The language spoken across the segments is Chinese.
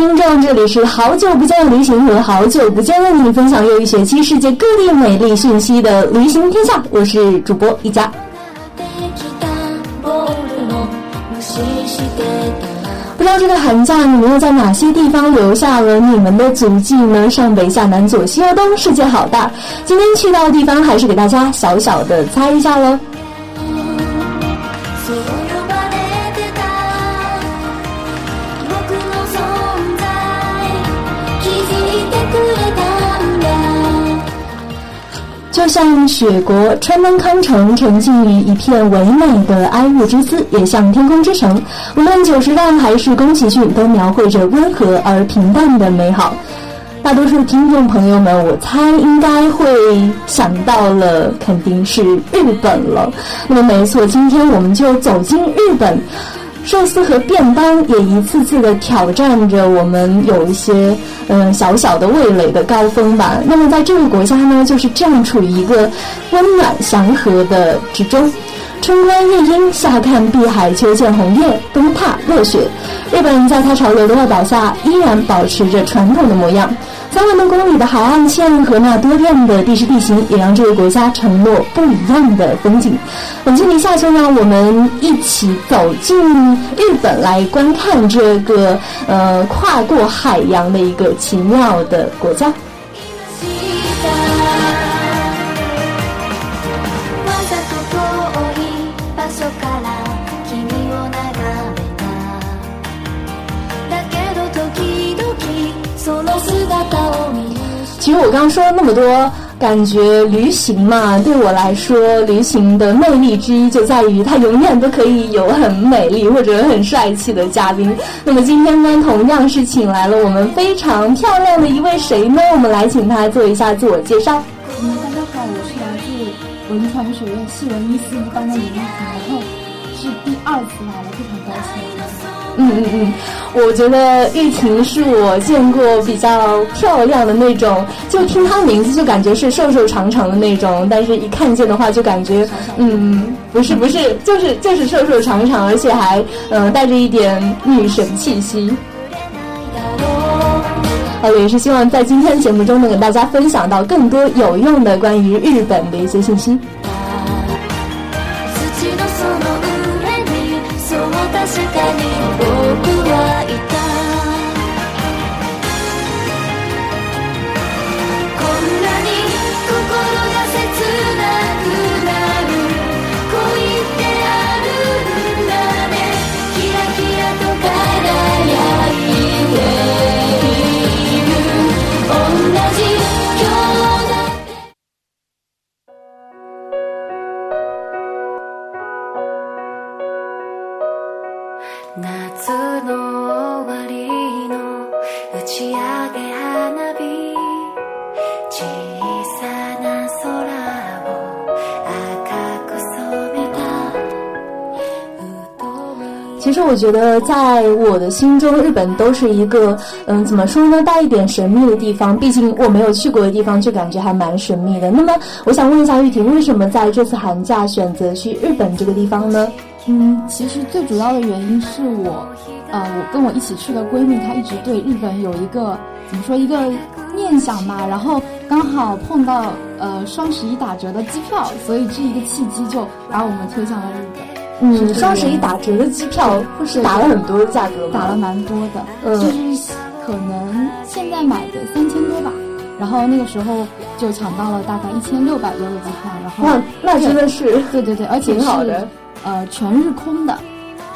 听众，这里是好久不见的旅行和好久不见为你，分享又一学期世界各地美丽讯息的旅行天下，我是主播一佳。不知道这个寒假你们又在哪些地方留下了你们的足迹呢？上北下南左西右东，世界好大。今天去到的地方，还是给大家小小的猜一下喽。像雪国川南康城沉浸于一片唯美的哀乐之姿，也像天空之城，无论久石让还是宫崎骏，都描绘着温和而平淡的美好。大多数听众朋友们，我猜应该会想到了，肯定是日本了。那么没错，今天我们就走进日本。寿司和便当也一次次的挑战着我们有一些嗯小小的味蕾的高峰吧。那么在这个国家呢，就是这样处于一个温暖祥和的之中。春观夜莺，夏看碧海，秋见红叶，冬踏落雪。日本在它潮流的外表下，依然保持着传统的模样。三万多公里的海岸线和那多变的地势地形，也让这个国家承诺不一样的风景。本期的下就让我们一起走进日本，来观看这个呃跨过海洋的一个奇妙的国家。我刚说了那么多，感觉旅行嘛，对我来说，旅行的魅力之一就在于它永远都可以有很美丽或者很帅气的嘉宾。那么今天呢，同样是请来了我们非常漂亮的一位谁呢？我们来请她做一下自我介绍。嗯，大家好，我是来自文传学院戏文一四一班的李丽婷，然后是第二次，嗯嗯嗯，我觉得玉婷是我见过比较漂亮的那种，就听她名字就感觉是瘦瘦长长的那种，但是一看见的话就感觉，嗯，不是不是，就是就是瘦瘦长长，而且还嗯带着一点女神气息。呃，也是希望在今天节目中能给大家分享到更多有用的关于日本的一些信息。其实我觉得，在我的心中，日本都是一个，嗯，怎么说呢，带一点神秘的地方。毕竟我没有去过的地方，就感觉还蛮神秘的。那么，我想问一下玉婷，为什么在这次寒假选择去日本这个地方呢？嗯，其实最主要的原因是我，呃，我跟我一起去的闺蜜，她一直对日本有一个怎么说一个念想吧。然后刚好碰到呃双十一打折的机票，所以这一个契机就把我们推向了日本。嗯，双十一打折的机票是打了很多的价格，打了蛮多的，嗯，就是可能现在买的三千多吧，然后那个时候就抢到了大概一千六百多的机票，然后那，那真的是对对对，而且是呃全日空的，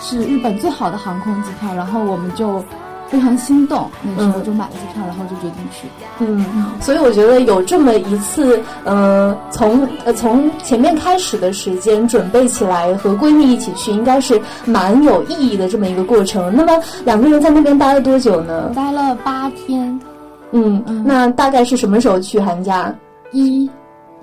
是日本最好的航空机票，然后我们就非常心动，那时候就买了机票，然后就决定去。嗯，所以我觉得有这么一次，呃，从呃从前面开始的时间准备起来，和闺蜜一起去，应该是蛮有意义的这么一个过程。那么两个人在那边待了多久呢？待了八天。嗯，那大概是什么时候去寒假？一。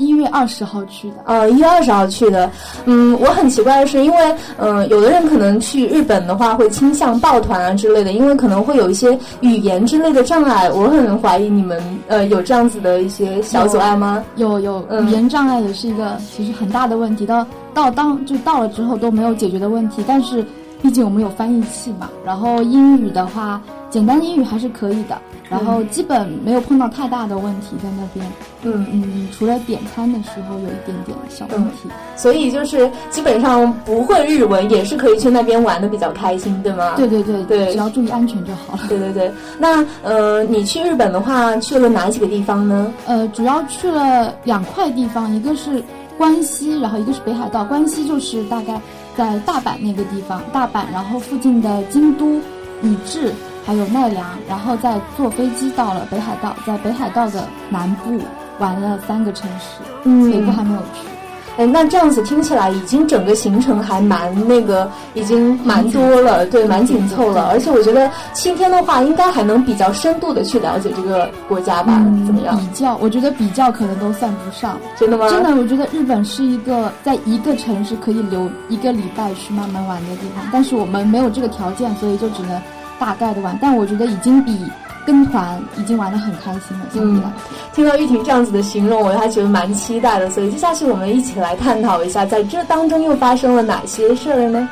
一月二十号去的，呃，一月二十号去的。嗯，我很奇怪的是，因为嗯，有的人可能去日本的话会倾向抱团啊之类的，因为可能会有一些语言之类的障碍。我很怀疑你们呃有这样子的一些小阻碍吗？有有，语言障碍也是一个其实很大的问题。到到当就到了之后都没有解决的问题，但是毕竟我们有翻译器嘛。然后英语的话，简单英语还是可以的。然后基本没有碰到太大的问题在那边，嗯嗯，除了点餐的时候有一点点小问题，所以就是基本上不会日文也是可以去那边玩的比较开心，对吗？对对对对，只要注意安全就好了。对对对，那呃，你去日本的话去了哪几个地方呢？呃，主要去了两块地方，一个是关西，然后一个是北海道。关西就是大概在大阪那个地方，大阪，然后附近的京都、宇治。还有奈良，然后再坐飞机到了北海道，在北海道的南部玩了三个城市，嗯，北部还没有去。哎，那这样子听起来，已经整个行程还蛮那个，已经蛮多了，对，蛮紧凑了。而且我觉得七天的话，应该还能比较深度的去了解这个国家吧？怎么样？比较，我觉得比较可能都算不上。真的吗？真的，我觉得日本是一个在一个城市可以留一个礼拜去慢慢玩的地方，但是我们没有这个条件，所以就只能。大概的玩，但我觉得已经比跟团已经玩的很开心了。嗯，听到玉婷这样子的形容，我还觉得蛮期待的。所以接下去我们一起来探讨一下，在这当中又发生了哪些事儿呢？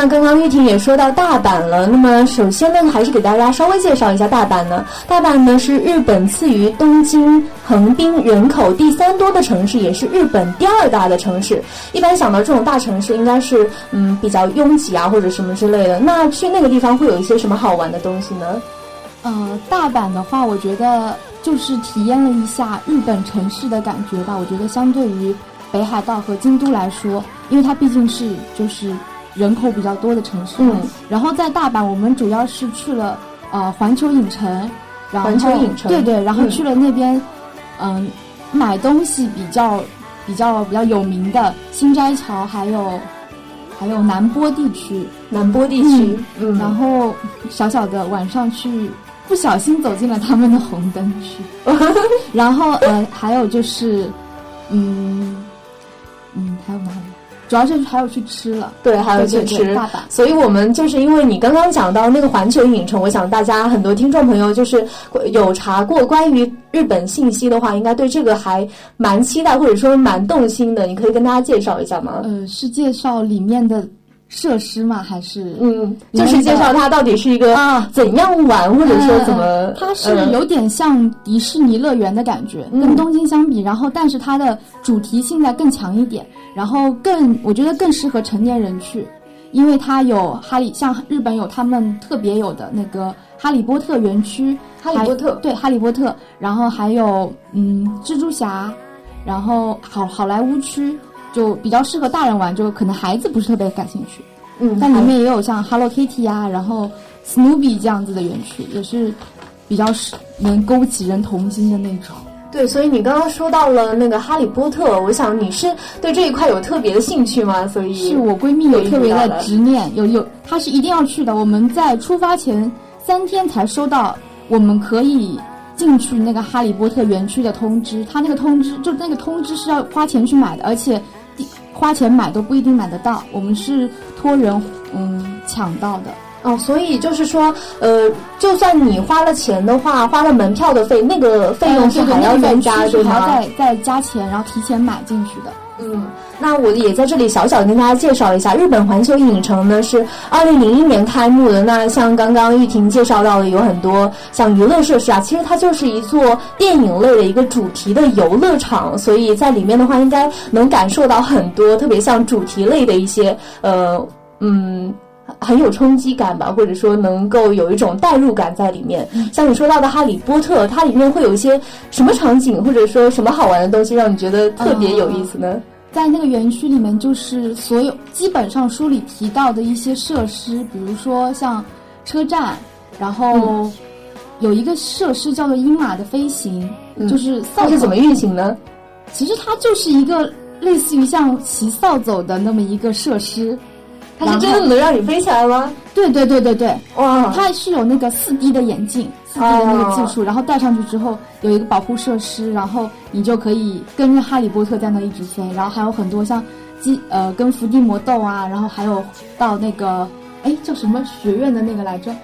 那刚刚玉婷也说到大阪了，那么首先呢，还是给大家稍微介绍一下大阪呢。大阪呢是日本次于东京、横滨人口第三多的城市，也是日本第二大的城市。一般想到这种大城市，应该是嗯比较拥挤啊，或者什么之类的。那去那个地方会有一些什么好玩的东西呢？呃，大阪的话，我觉得就是体验了一下日本城市的感觉吧。我觉得相对于北海道和京都来说，因为它毕竟是就是。人口比较多的城市，嗯，然后在大阪，我们主要是去了呃环球影城，然后环球影城，对对，然后去了那边，嗯，买东西比较比较比较有名的新斋桥，还有还有南波地区，南波地区，嗯，然后小小的晚上去，不小心走进了他们的红灯区，然后呃还有就是嗯嗯还有哪里？主要是还有去吃了，对，还有去吃。大阪，所以我们就是因为你刚刚讲到那个环球影城，我想大家很多听众朋友就是有查过关于日本信息的话，应该对这个还蛮期待，或者说蛮动心的。你可以跟大家介绍一下吗？呃，是介绍里面的设施吗？还是嗯，就是介绍它到底是一个啊怎样玩，或者说怎么？它是有点像迪士尼乐园的感觉，跟东京相比，然后但是它的主题性在更强一点。然后更，我觉得更适合成年人去，因为它有哈利，像日本有他们特别有的那个哈利波特园区，哈利波特对哈利波特，然后还有嗯蜘蛛侠，然后好好莱坞区就比较适合大人玩，就可能孩子不是特别感兴趣，嗯，但里面也有像 Hello Kitty 啊，然后 Snoopy 这样子的园区，也是比较是能勾起人童心的那种。对，所以你刚刚说到了那个哈利波特，我想你是对这一块有特别的兴趣吗？所以是我闺蜜有特别的执念，有有，她是一定要去的。我们在出发前三天才收到我们可以进去那个哈利波特园区的通知，他那个通知就那个通知是要花钱去买的，而且花钱买都不一定买得到。我们是托人嗯抢到的。哦，所以就是说，呃，就算你花了钱的话，花了门票的费，那个费用是还要再加，对吗？还要再再加钱，然后提前买进去的。嗯，那我也在这里小小的跟大家介绍一下，日本环球影城呢是二零零一年开幕的。那像刚刚玉婷介绍到的，有很多像娱乐设施啊，其实它就是一座电影类的一个主题的游乐场，所以在里面的话，应该能感受到很多特别像主题类的一些，呃，嗯。很有冲击感吧，或者说能够有一种代入感在里面。像你说到的《哈利波特》，它里面会有一些什么场景，或者说什么好玩的东西，让你觉得特别有意思呢？在那个园区里面，就是所有基本上书里提到的一些设施，比如说像车站，然后有一个设施叫做鹰马的飞行，就是它是怎么运行呢？其实它就是一个类似于像骑扫帚的那么一个设施。它是真的能让你飞起来吗？对对对对对，哇！它是有那个四 D 的眼镜，四 D 的那个技术，然后戴上去之后有一个保护设施，然后你就可以跟着哈利波特在那一直飞，然后还有很多像机呃跟伏地魔斗啊，然后还有到那个哎叫什么学院的那个来着？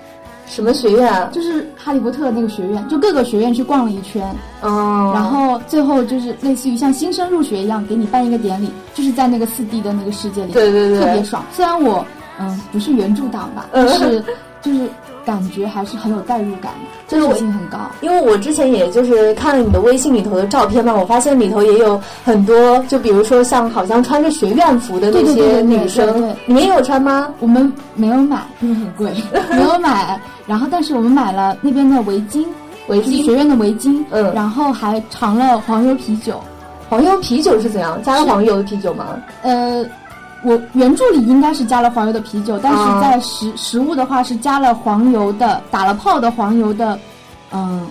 什么学院啊？就是哈利波特那个学院，就各个学院去逛了一圈，哦，然后最后就是类似于像新生入学一样，给你办一个典礼，就是在那个四 D 的那个世界里，对对对，特别爽。虽然我嗯不是原著党吧，但是 就是感觉还是很有代入感的，真实性很高。因为我之前也就是看了你的微信里头的照片嘛，我发现里头也有很多，就比如说像好像穿着学院服的那些女生，你们也有穿吗？我们没有买，因为很贵，没有买。然后，但是我们买了那边的围巾，围巾学院的围巾，嗯，然后还尝了黄油啤酒。黄油啤酒是怎样？加了黄油的啤酒吗？呃，我原著里应该是加了黄油的啤酒，但是在食食物的话是加了黄油的，打了泡的黄油的，嗯，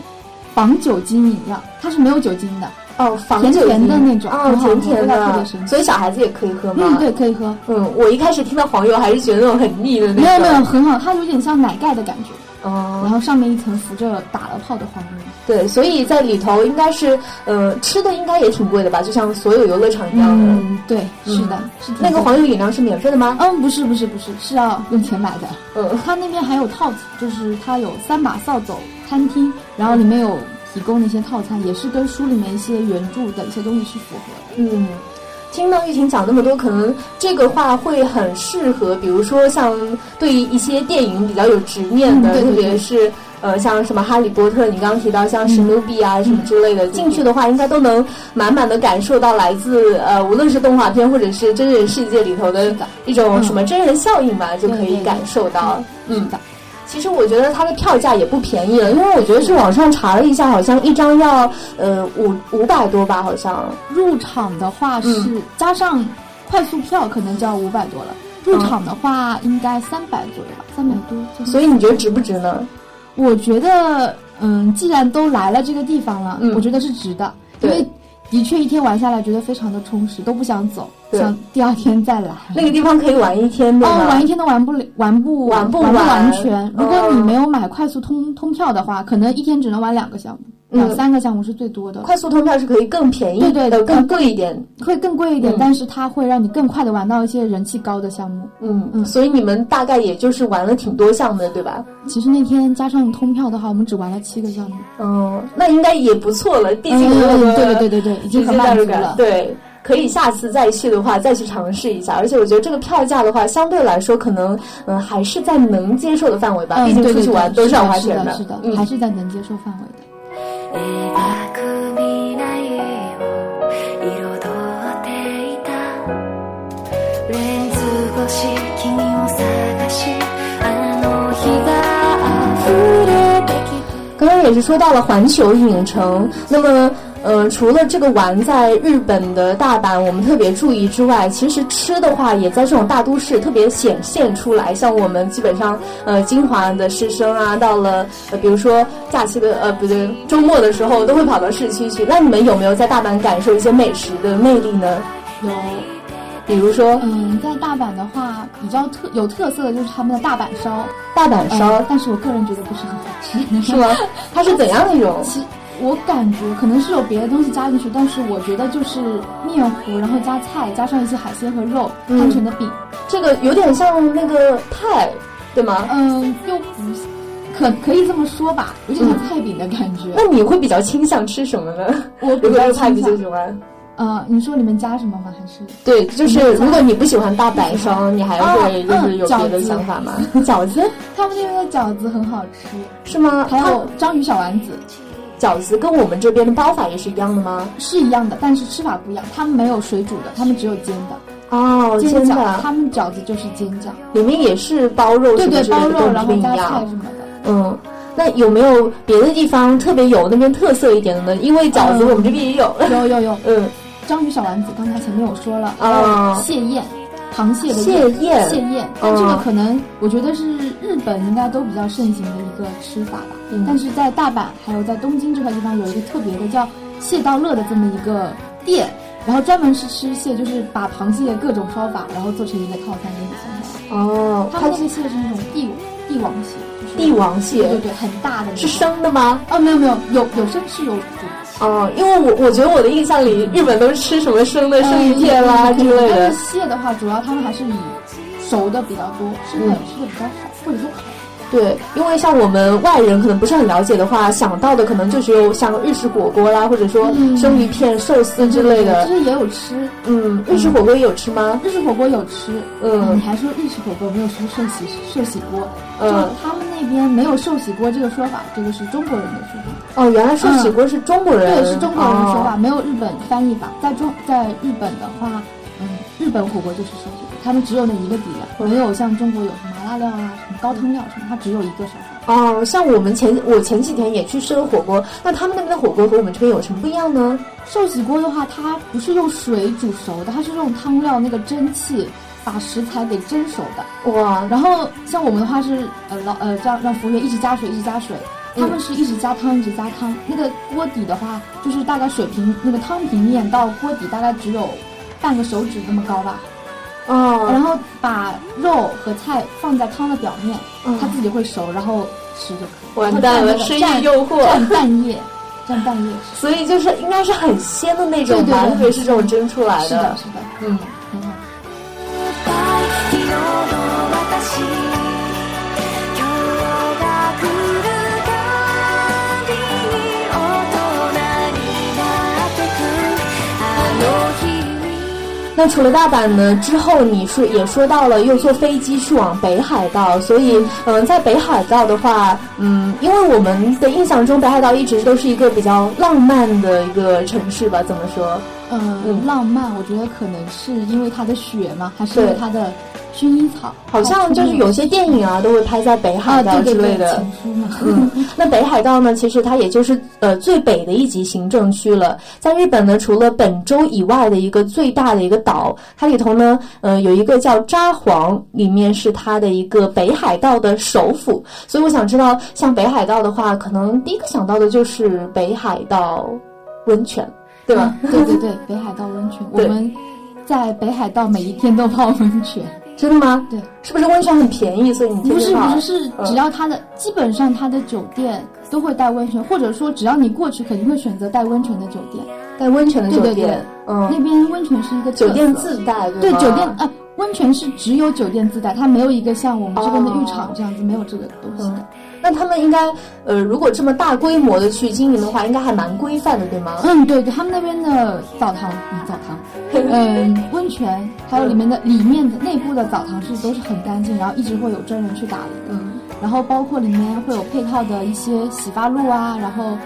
防酒精饮料，它是没有酒精的。哦，甜甜的那种，哦，甜甜的，所以小孩子也可以喝吗？嗯，对，可以喝。嗯，我一开始听到黄油还是觉得那种很腻的那种。没有没有，很好，它有点像奶盖的感觉。哦，然后上面一层浮着打了泡的黄油。对，所以在里头应该是，呃，吃的应该也挺贵的吧？就像所有游乐场一样的。嗯，对，是的，是。那个黄油饮料是免费的吗？嗯，不是，不是，不是，是要用钱买的。嗯，它那边还有套子，就是它有三把扫帚餐厅，然后里面有。提供的一些套餐也是跟书里面一些原著的一些东西是符合的。嗯，听到玉婷讲那么多，可能这个话会很适合，比如说像对于一些电影比较有执念的，特别是呃像什么哈利波特，你刚刚提到像史努比啊什么之类的，进去的话应该都能满满的感受到来自呃无论是动画片或者是真人世界里头的一种什么真人效应吧，就可以感受到。嗯的。其实我觉得它的票价也不便宜了，因为我觉得去网上查了一下，好像一张要呃五五百多吧，好像入场的话是加上快速票可能就要五百多了，入场的话应该三百左右吧，三百多。所以你觉得值不值呢？我觉得嗯，既然都来了这个地方了，我觉得是值的，因为。的确，一天玩下来觉得非常的充实，都不想走，想第二天再来。那个地方可以玩一天的哦，玩一天都玩不了，玩不玩不完全。如果你没有买快速通通票的话，可能一天只能玩两个项目。两三个项目是最多的，快速通票是可以更便宜，对对的，更贵一点，会更贵一点，但是它会让你更快的玩到一些人气高的项目。嗯嗯，所以你们大概也就是玩了挺多项目的，对吧？其实那天加上通票的话，我们只玩了七个项目。嗯，那应该也不错了，毕竟对对对对对，已经很满足了。对，可以下次再去的话再去尝试一下。而且我觉得这个票价的话，相对来说可能嗯还是在能接受的范围吧。毕竟出去玩都是要花钱的，是的，还是在能接受范围的。刚刚也是说到了环球影城，那么。呃，除了这个玩在日本的大阪，我们特别注意之外，其实吃的话也在这种大都市特别显现出来。像我们基本上，呃，金华的师生啊，到了呃，比如说假期的呃，不对，周末的时候都会跑到市区去。那你们有没有在大阪感受一些美食的魅力呢？有，比如说，嗯，在大阪的话，比较特有特色的就是他们的大阪烧，大阪烧，但是我个人觉得不是很好吃，是吗？它是怎样的一种？我感觉可能是有别的东西加进去，但是我觉得就是面糊，然后加菜，加上一些海鲜和肉摊成的饼，这个有点像那个派，对吗？嗯，又不，可可以这么说吧，有点像菜饼的感觉。那你会比较倾向吃什么呢？我比较菜比较喜欢。呃，你说里面加什么吗？还是对，就是如果你不喜欢大白烧，你还会就是有别的想法吗？饺子，他们那边的饺子很好吃，是吗？还有章鱼小丸子。饺子跟我们这边的包法也是一样的吗？是一样的，但是吃法不一样。他们没有水煮的，他们只有煎的。哦，煎饺，的，他们饺子就是煎饺，里面也是包肉对对，什么之类的，包肉然后加菜样。什么的。嗯，那有没有别的地方特别有那边特色一点的呢？因为饺子嗯我们这边也有。有有有，嗯，章鱼小丸子，刚才前面我说了，哦还有蟹宴，螃蟹的蟹宴蟹宴，但这个哦可能我觉得是日本应该都比较盛行的一个吃法吧。嗯但是在大阪还有在东京这块地方有一个特别的叫蟹道乐的这么一个店，然后专门是吃蟹，就是把螃蟹各种烧法，然后做成一个套餐给你送过来。哦，它他们那个蟹是那种帝帝王蟹，就是帝王蟹对对对，很大的是生的吗？哦，没有没有，有有生是有煮。哦，因为我我觉得我的印象里，日本都是吃什么生的生鱼片啦嗯之类的但是。蟹的话，主要他们还是以熟的比较多，生的嗯吃的比较少，或者说烤。对，因为像我们外人可能不是很了解的话，想到的可能就只有像日式火锅啦，或者说嗯生鱼片、寿司之类的其。实也有吃，嗯，日式火锅也有吃吗？日式火锅有吃。嗯你还说日式火锅没有说寿喜寿喜锅？嗯他们那边没有寿喜锅这个说法，这个是中国人的说法。哦，原来寿喜锅是中国人，对，是中国人的说法，哦没有日本翻译法。在中在日本的话，嗯，日本火锅就是寿喜锅，他们只有那一个底料，没有像中国有什么麻辣料啊、什么高汤料什么，它只有一个烧法。哦，像我们前我前几天也去吃了火锅，那他们那边的火锅和我们这边有什么不一样呢？寿喜锅的话，它不是用水煮熟的，它是用汤料那个蒸汽把食材给蒸熟的。哇，然后像我们的话是呃老呃让让服务员一直加水一直加水，他们是一直加汤一直加汤。那个锅底的话，就是大概水平那个汤平面到锅底大概只有半个手指那么高吧。哦，然后把肉和菜放在汤的表面，嗯它自己会熟，然后吃就可以。完蛋了，深夜然后蘸那个诱惑。蘸蘸半叶，蘸半叶吃。所以就是应该是很鲜的那种吧，对对对特别是这种蒸出来的是的，是的，嗯。那除了大阪呢，之后你说也说到了又坐飞机去往北海道，所以嗯、在北海道的话，嗯，因为我们的印象中北海道一直都是一个比较浪漫的一个城市吧，怎么说？嗯，嗯。浪漫，我觉得可能是因为它的雪嘛，还是因为它的薰衣草？好像就是有些电影啊都会拍在北海啊，道之类的。嗯，那北海道呢，其实它也就是呃最北的一级行政区了。在日本呢，除了本州以外的一个最大的一个岛，它里头呢，呃，有一个叫札幌，里面是它的一个北海道的首府。所以我想知道，像北海道的话，可能第一个想到的就是北海道温泉，对吧？嗯对对对，北海道温泉，我们在北海道每一天都泡温泉。真的吗？对，是不是温泉很便宜，所以你天不是不是，是嗯只要它的基本上它的酒店都会带温泉，或者说只要你过去肯定会选择带温泉的酒店。带温泉的酒对对店，对嗯，那边温泉是一个酒店自带，对吗酒店呃，温泉是只有酒店自带，它没有一个像我们这边的浴场这样子，没有这个东西的。那他们应该，呃，如果这么大规模的去经营的话，应该还蛮规范的，对吗？嗯，对对，他们那边的澡堂，嗯，澡堂，嗯，温泉，还有里面的里面的内部的澡堂是都是很干净，然后一直会有专人去打理的。嗯，然后包括里面会有配套的一些洗发露啊，然后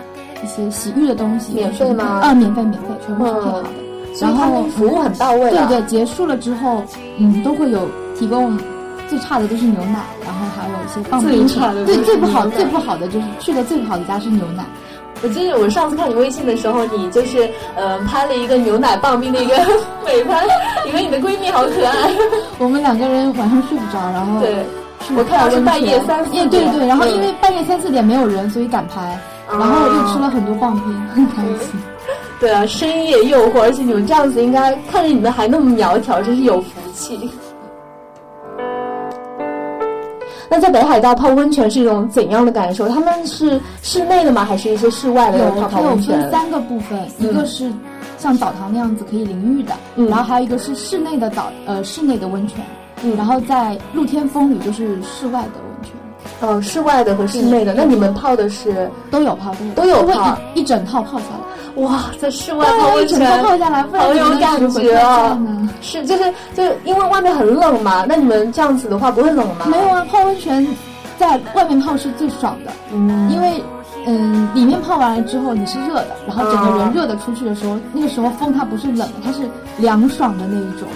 一些洗浴的东西，免费吗啊，免费免费，全部是配好的。所以他们服务很到位啊。对对，结束了之后，嗯，都会有提供。最差的都是牛奶，然后还有一些棒冰最差的都对最不好最不好的就是去的最不好的家是牛奶。我记得我上次看你微信的时候，你就是呃拍了一个牛奶棒冰的一个 美拍，以为你的闺蜜好可爱。我们两个人晚上睡不着，然后对，我看到是半夜三四点对对，然后嗯因为半夜三四点没有人，所以敢拍，然后又吃了很多棒冰，很开心。对啊，深夜诱惑，而且你们这样子应该看着你们还那么苗条，真是有福气。那在北海道泡温泉是一种怎样的感受？他们是室内的吗？还是一些室外的有泡它有分泡温泉？三个部分，一个是像澡堂那样子可以淋浴的，嗯然后还有一个是室内的澡呃室内的温泉，嗯然后在露天风吕就是室外的温泉。哦，室外的和室内的。那你们泡的是都有泡，都有会泡一一整套泡下来，哇，在室外泡温泉，泡下来，好有感觉啊？是就是就是因为外面很冷嘛，那你们这样子的话不会冷吗？没有啊，泡温泉在外面泡是最爽的，嗯，因为嗯，里面泡完了之后你是热的，然后整个哦人热的出去的时候，那个时候风它不是冷的，它是凉爽的那一种，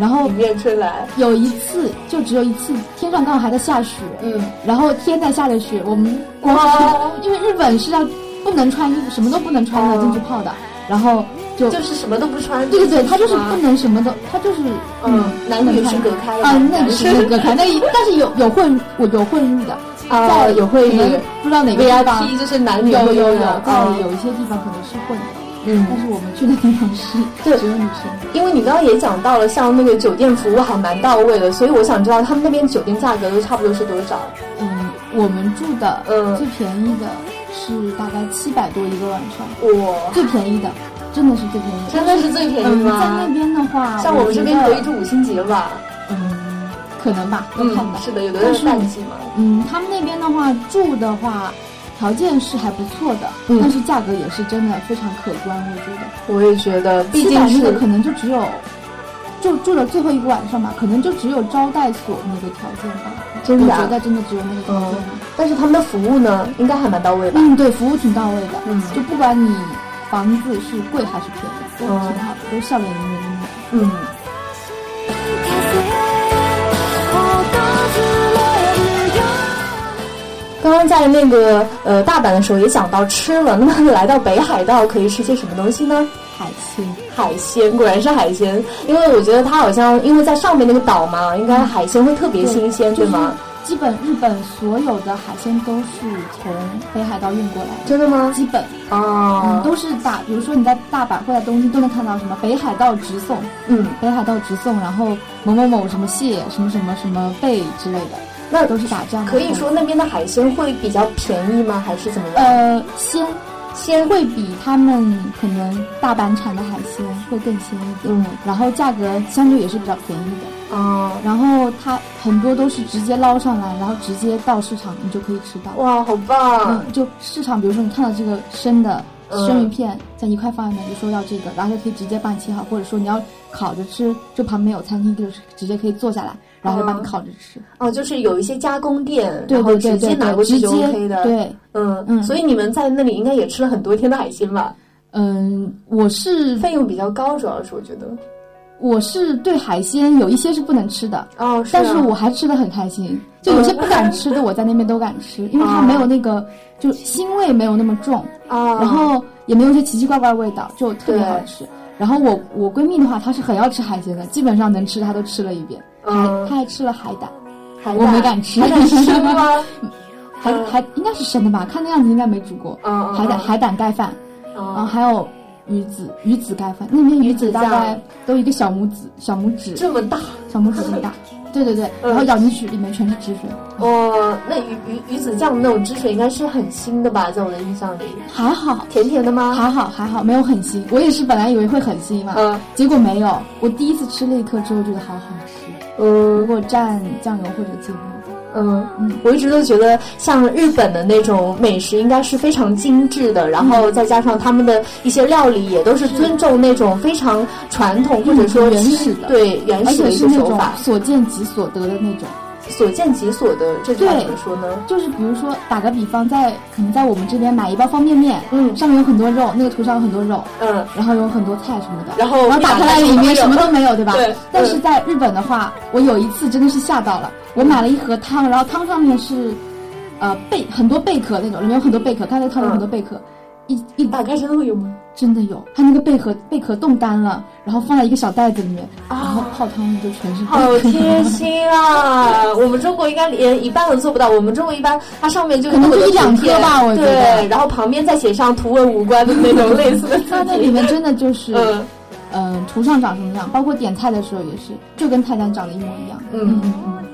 然后迎面吹来，有一次就只有一次，天上刚好还在下雪，嗯，然后天在下着雪，我们光哇因为日本是要不能穿衣服，什么都不能穿的哦进去泡的，然后就就是什么都不穿，对对对，他就是不能什么都，他就是嗯男女是隔开的。啊，那男个是隔开，那一 但是有有混我有混入的，啊在有会可能语不知道哪个地方 VIP 就是男女有有有在有一些地方可能是混的，嗯但是我们去的地方是对只有女生。因为你刚刚也讲到了，像那个酒店服务还蛮到位的，所以我想知道他们那边酒店价格都差不多是多少？嗯，我们住的嗯最便宜的是大概七百多一个晚上，哇，最便宜的，真的是最便宜的。真的是最便宜嗯，吗？在那边的话，像我们这边可以住五星级了吧？嗯，可能吧，要嗯看的。，是的，有的是淡季嘛。嗯，他们那边的话住的话，条件是还不错的，嗯但是价格也是真的非常可观，我觉得。我也觉得，毕竟是那个可能就只有，就住了最后一个晚上吧，可能就只有招待所那个条件吧。真的啊我觉得真的只有那个条件吧。但是他们的服务呢，应该还蛮到位吧？嗯，对，服务挺到位的。嗯就不管你房子是贵还是便宜，都挺好的，都笑脸迎人的那种。嗯，刚刚在那个呃大阪的时候也讲到吃了，那么来到北海道可以吃些什么东西呢？海鲜，海鲜，果然是海鲜，因为我觉得它好像因为在上面那个岛嘛，应该海鲜会特别新鲜，对吗？？基本日本所有的海鲜都是从北海道运过来的，真的吗？基本哦嗯，都是大，比如说你在大阪或者东京都能看到什么北海道直送，嗯，北海道直送，然后某某某什么蟹，什么什么什么贝之类的，那都是打这样的。可以说那边的海鲜会比较便宜吗？还是怎么样？呃，鲜鲜会比他们可能大阪产的海鲜会更鲜一点，嗯然后价格相对也是比较便宜的。哦，然后它很多都是直接捞上来，然后直接到市场你就可以吃到。哇，好棒！嗯，就市场，比如说你看到这个生的嗯生鱼片，在一块放在那，就说要这个，然后就可以直接帮你切好，或者说你要烤着吃，就旁边有餐厅，就是直接可以坐下来，然后帮你烤着吃。哦，就是有一些加工店，对然后直接拿过去就 OK 的。，对，嗯嗯所以你们在那里应该也吃了很多天的海鲜吧？嗯，我是费用比较高，主要是我觉得。我是对海鲜有一些是不能吃的，哦，是啊但是我还吃的很开心。就有些不敢吃的，我在那边都敢吃，因为它哦没有那个就腥味没有那么重，啊，然后也没有一些奇奇怪怪的味道，就特别好吃。然后我我闺蜜的话，她是很要吃海鲜的，基本上能吃她都吃了一遍，她还吃了海胆，海我没敢吃。生吗？还还应该是生的吧？看那样子应该没煮过。嗯，海胆海胆盖饭，然后啊，还有鱼子鱼子盖饭，那边鱼子大概都一个小拇指小拇指。这么大。小拇指这么大，对对对，然后咬进去里面全是汁水，哦，那鱼鱼鱼子酱那种汁水应该是很腥的吧？在我的印象里，还好。甜甜的吗？还好还好，没有很腥。我也是本来以为会很腥嘛，嗯结果没有。我第一次吃那一颗之后觉得好好吃，嗯如果蘸酱油或者芥末，嗯嗯，我一直都觉得像日本的那种美食应该是非常精致的，然后再加上他们的一些料理也都是尊重那种非常传统或者说嗯原始的对原始的一种个手法，所见即所得的那种。所见即所的，这句话怎么说呢？就是比如说打个比方，在可能在我们这边买一包方便面，嗯。上面有很多肉，那个图上有很多肉，嗯，然后有很多菜什么的，然后然后打开来里面什么都没有，对吧？对但是在日本的话，我有一次真的是吓到了，我买了一盒汤，然后汤上面是，呃贝很多贝壳那种，里面有很多贝壳，它那个汤里有很多贝壳，一一打开真的会有吗？真的有，它那个贝壳贝壳冻干了，然后放在一个小袋子里面，然后泡汤里就全是贝好。贴心啊！我们中国应该连一半都做不到。我们中国一般它上面就可能就一两图片颗吧我觉得对，然后旁边再写上图文无关的那种类似的字它那里。面真的就是，嗯嗯、图上长什么样，包括点菜的时候也是，就跟菜单长得一模一样。嗯嗯嗯。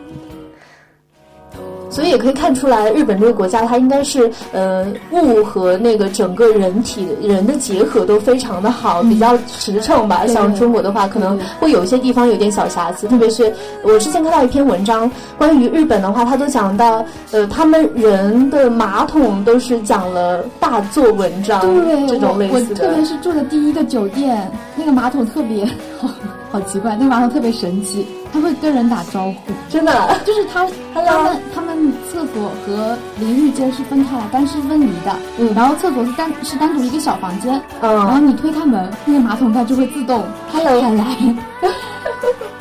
所以也可以看出来，日本这个国家它应该是呃物和那个整个人体人的结合都非常的好，比较实诚吧。像中国的话，可能会有一些地方有点小瑕疵，特别是我之前看到一篇文章，关于日本的话，他都讲到呃他们人的马桶都是讲了大做文章对，这种类似的特别。是住的第一个酒店，那个马桶特别好，好奇怪，那个马桶特别神奇，它会跟人打招呼，真的，就是它 Hello 他们他们厕所和淋浴间是分开来，干湿分离的，嗯。然后厕所是单是单独一个小房间，嗯。然后嗯你推开门，那个马桶盖就会自动 Hello 开来，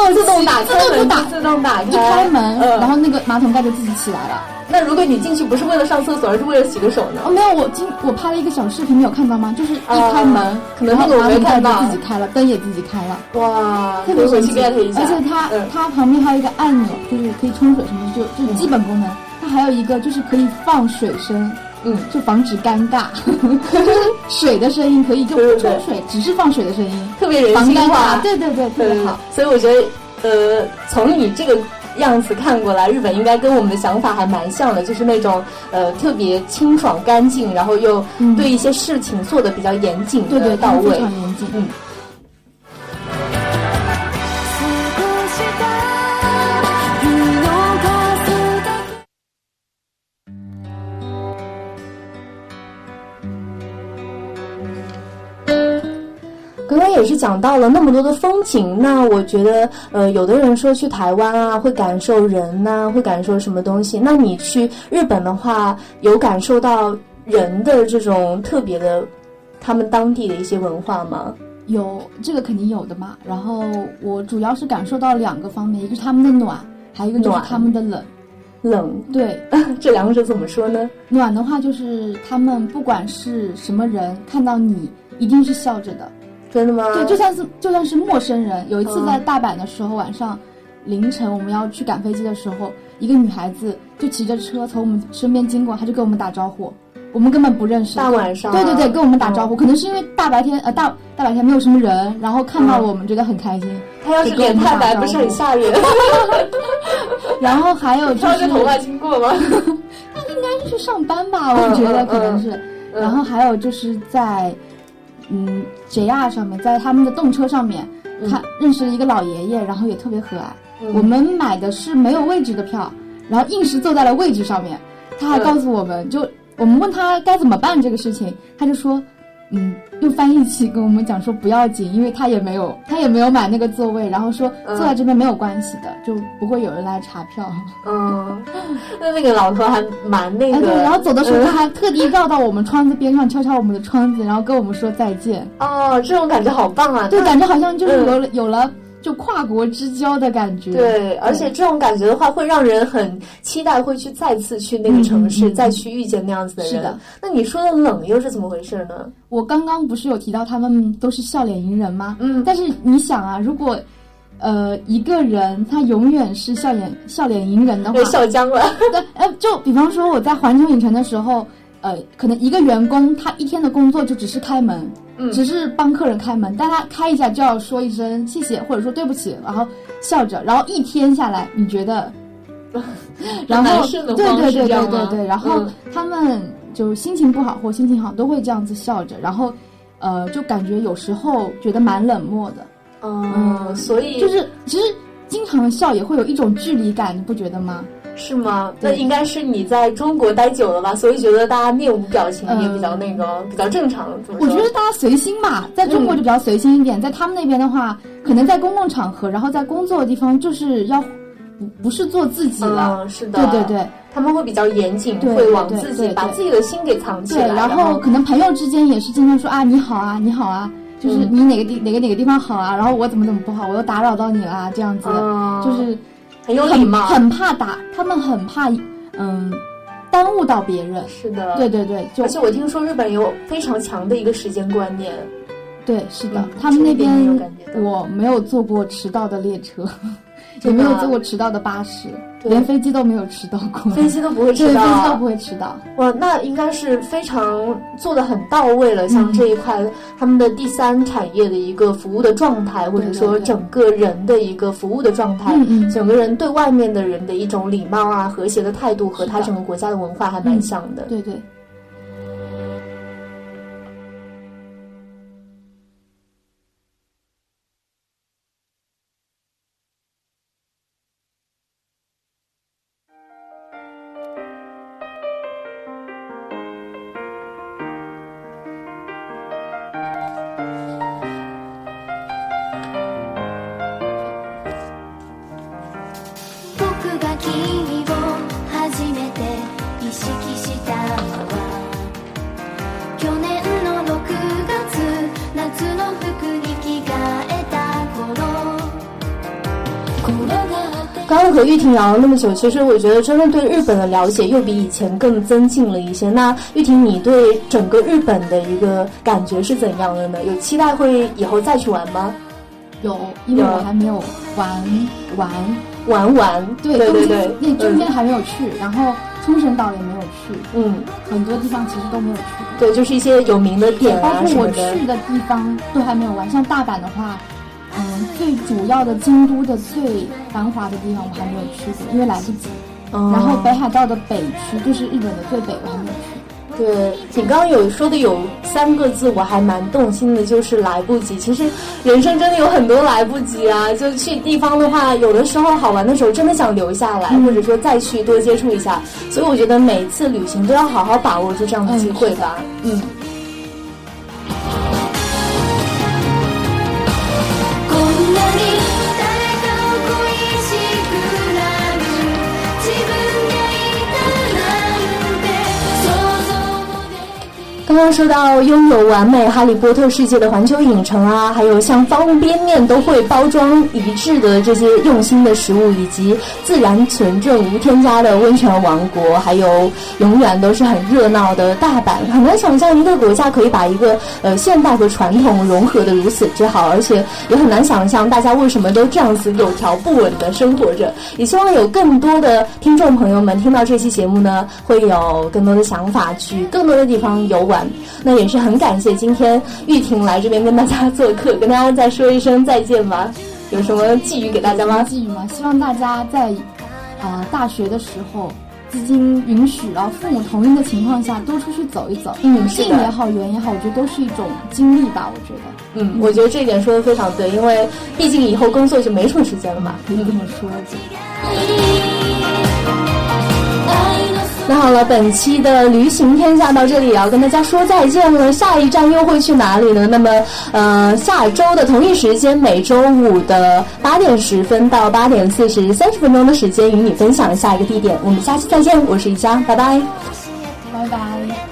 好自动打开门，自动打自动打开，一开门，嗯然后那个马桶盖就自己起来了。那如果你进去不是为了上厕所，而是为了洗个手呢？哦，没有，我今我拍了一个小视频，你有看到吗？就是一啊开门，可能那个马桶盖看到就自己开了，灯也自己开了，哇，特别神奇。而且它、嗯它旁边还有一个按钮，就是可以冲水什么的，就就是基本功能。它还有一个就是可以放水声，嗯，就防止尴尬，就是水的声音可以就冲水，只是放水的声音，特别人性化。，对对对，特别好。。所以我觉得，呃，从你这个样子看过来，日本应该跟我们的想法还蛮像的，就是那种呃特别清爽干净，然后又嗯对一些事情做的比较严谨对对，到位严谨。嗯也是讲到了那么多的风景，那我觉得，呃，有的人说去台湾啊，会感受人呐、会感受什么东西。那你去日本的话，有感受到人的这种特别的，他们当地的一些文化吗？有这个肯定有的嘛。然后我主要是感受到两个方面，一个是他们的暖，还有一个就是暖他们的冷。冷，对，这两者怎么说呢？暖的话就是他们不管是什么人，看到你一定是笑着的。真的吗？对，就算是就算是陌生人，有一次嗯在大阪的时候，晚上凌晨我们要去赶飞机的时候，一个女孩子就骑着车从我们身边经过，她就跟我们打招呼，我们根本不认识。大晚上啊对对对，跟我们打招呼，可能是因为大白天呃大大白天没有什么人，然后看到我们觉得很开心。她要是脸太白，不是很吓人？然后还有就是 挑着头发经过吗？应该是去上班吧，我觉得可能是。嗯然后还有就是在嗯 JR 上面，在他们的动车上面，他认识了一个老爷爷，然后也特别和蔼。嗯我们买的是没有位置的票，然后硬是坐在了位置上面。他还嗯告诉我们，就我们问他该怎么办这个事情，他就说。嗯，用翻译器跟我们讲说不要紧，因为他也没有他也没有买那个座位，然后说嗯坐在这边没有关系的，就不会有人来查票。嗯，那那个老头还蛮那哎，个。对，然后走的时候嗯他还特地绕到我们窗子边上，敲敲我们的窗子，然后跟我们说再见。哦，这种感觉好棒啊！对，感觉好像就是嗯有了、有了就跨国之交的感觉。对，而且这种感觉的话，会让人很期待，会去再次去那个城市，再去遇见那样子的人。是的。那你说的冷又是怎么回事呢？我刚刚不是有提到他们都是笑脸迎人吗？嗯但是你想啊，如果呃一个人他永远是笑脸笑脸迎人的话又，笑僵了。对，呃，就比方说我在环球影城的时候，呃，可能一个员工他一天的工作就只是开门，嗯。只是帮客人开门，但他开一下就要说一声谢谢，或者说对不起，然后笑着，然后一天下来，你觉得，然后对对对对对对，然后嗯。他们就心情不好或心情好都会这样子笑着，然后呃，就感觉有时候觉得蛮冷漠的，嗯，所以就是其实经常笑也会有一种距离感，你不觉得吗？是吗？那应该是你在中国待久了吧，所以觉得大家面无表情也比较那个、嗯。比较正常。我？觉得大家随心吧，在中国就比较随心一点，在他们那边的话，可能在公共场合，然后在工作的地方，就是要不不是做自己了。嗯，是的，对对对。他们会比较严谨，会往自己把自己的心给藏起对，来，然后可能朋友之间也是经常说啊你好啊你好啊，就是嗯你哪个地、哪个哪个地方好啊，然后我怎么怎么不好，我又打扰到你啦，这样子。的，嗯。就是很有礼貌，很怕打，他们很怕嗯耽误到别人。是的，对对对，就而且我听说日本有非常强的一个时间观念，对，是的，嗯他们那边我没有坐过迟到的列车，也没有坐过迟到的巴士，对连飞机都没有迟到过。飞机都不会，迟到，飞机都不会迟到。哇，那应该是非常做的很到位了。像嗯这一块，他们的第三产业的一个服务的状态，或者说整个人的一个服务的状态，嗯嗯整个人对外面的人的一种礼貌啊、和谐的态度，和他整个国家的文化还蛮像的。对对。和玉婷聊了那么久，其实我觉得真的对日本的了解又比以前更增进了一些。那玉婷，你对整个日本的一个感觉是怎样的呢？有期待会以后再去玩吗？有，因为我还没有玩玩，玩玩，对对对对，那中间还没有去，然后冲绳岛也没有去，嗯，很多地方其实都没有去。对，就是一些有名的点包括我。去的地方都还没有玩，像大阪的话，嗯，最主要的京都的最繁华的地方我还没有去过，因为来不及。嗯然后北海道的北区就是日本的最北，我还没有去。对你刚刚有说的有三个字，我还蛮动心的，就是来不及。其实人生真的有很多来不及啊！就去地方的话，有的时候好玩的时候，真的想留下来，或者说再去多接触一下。所以我觉得每次旅行都要好好把握住这样的机会吧。嗯。こ刚刚说到拥有完美哈利波特世界的环球影城啊，还有像方便面都会包装一致的这些用心的食物，以及自然纯正无添加的温泉王国，还有永远都是很热闹的大阪，很难想象一个国家可以把一个呃现代和传统融合的如此之好，而且也很难想象大家为什么都这样子有条不紊的生活着。也希望有更多的听众朋友们听到这期节目呢，会有更多的想法去更多的地方游玩。那也是很感谢今天玉婷来这边跟大家做客，跟大家再说一声再见吧。有什么寄语给大家吗？寄语吗，希望大家在呃大学的时候。资金允许，然后父母同意的情况下，多出去走一走。嗯是的近也好，远也好，我觉得都是一种经历吧。我觉得嗯，我觉得这一点说的非常对，因为毕竟以后工作就没什么时间了嘛。可以这么说。那好了，本期的旅行天下到这里也要跟大家说再见了。下一站又会去哪里呢？那么，呃，下周的同一时间，每周五的八点十分到八点四十三十分钟的时间，与你分享下一个地点。我们下期再见，我是宜佳，拜拜。拜拜。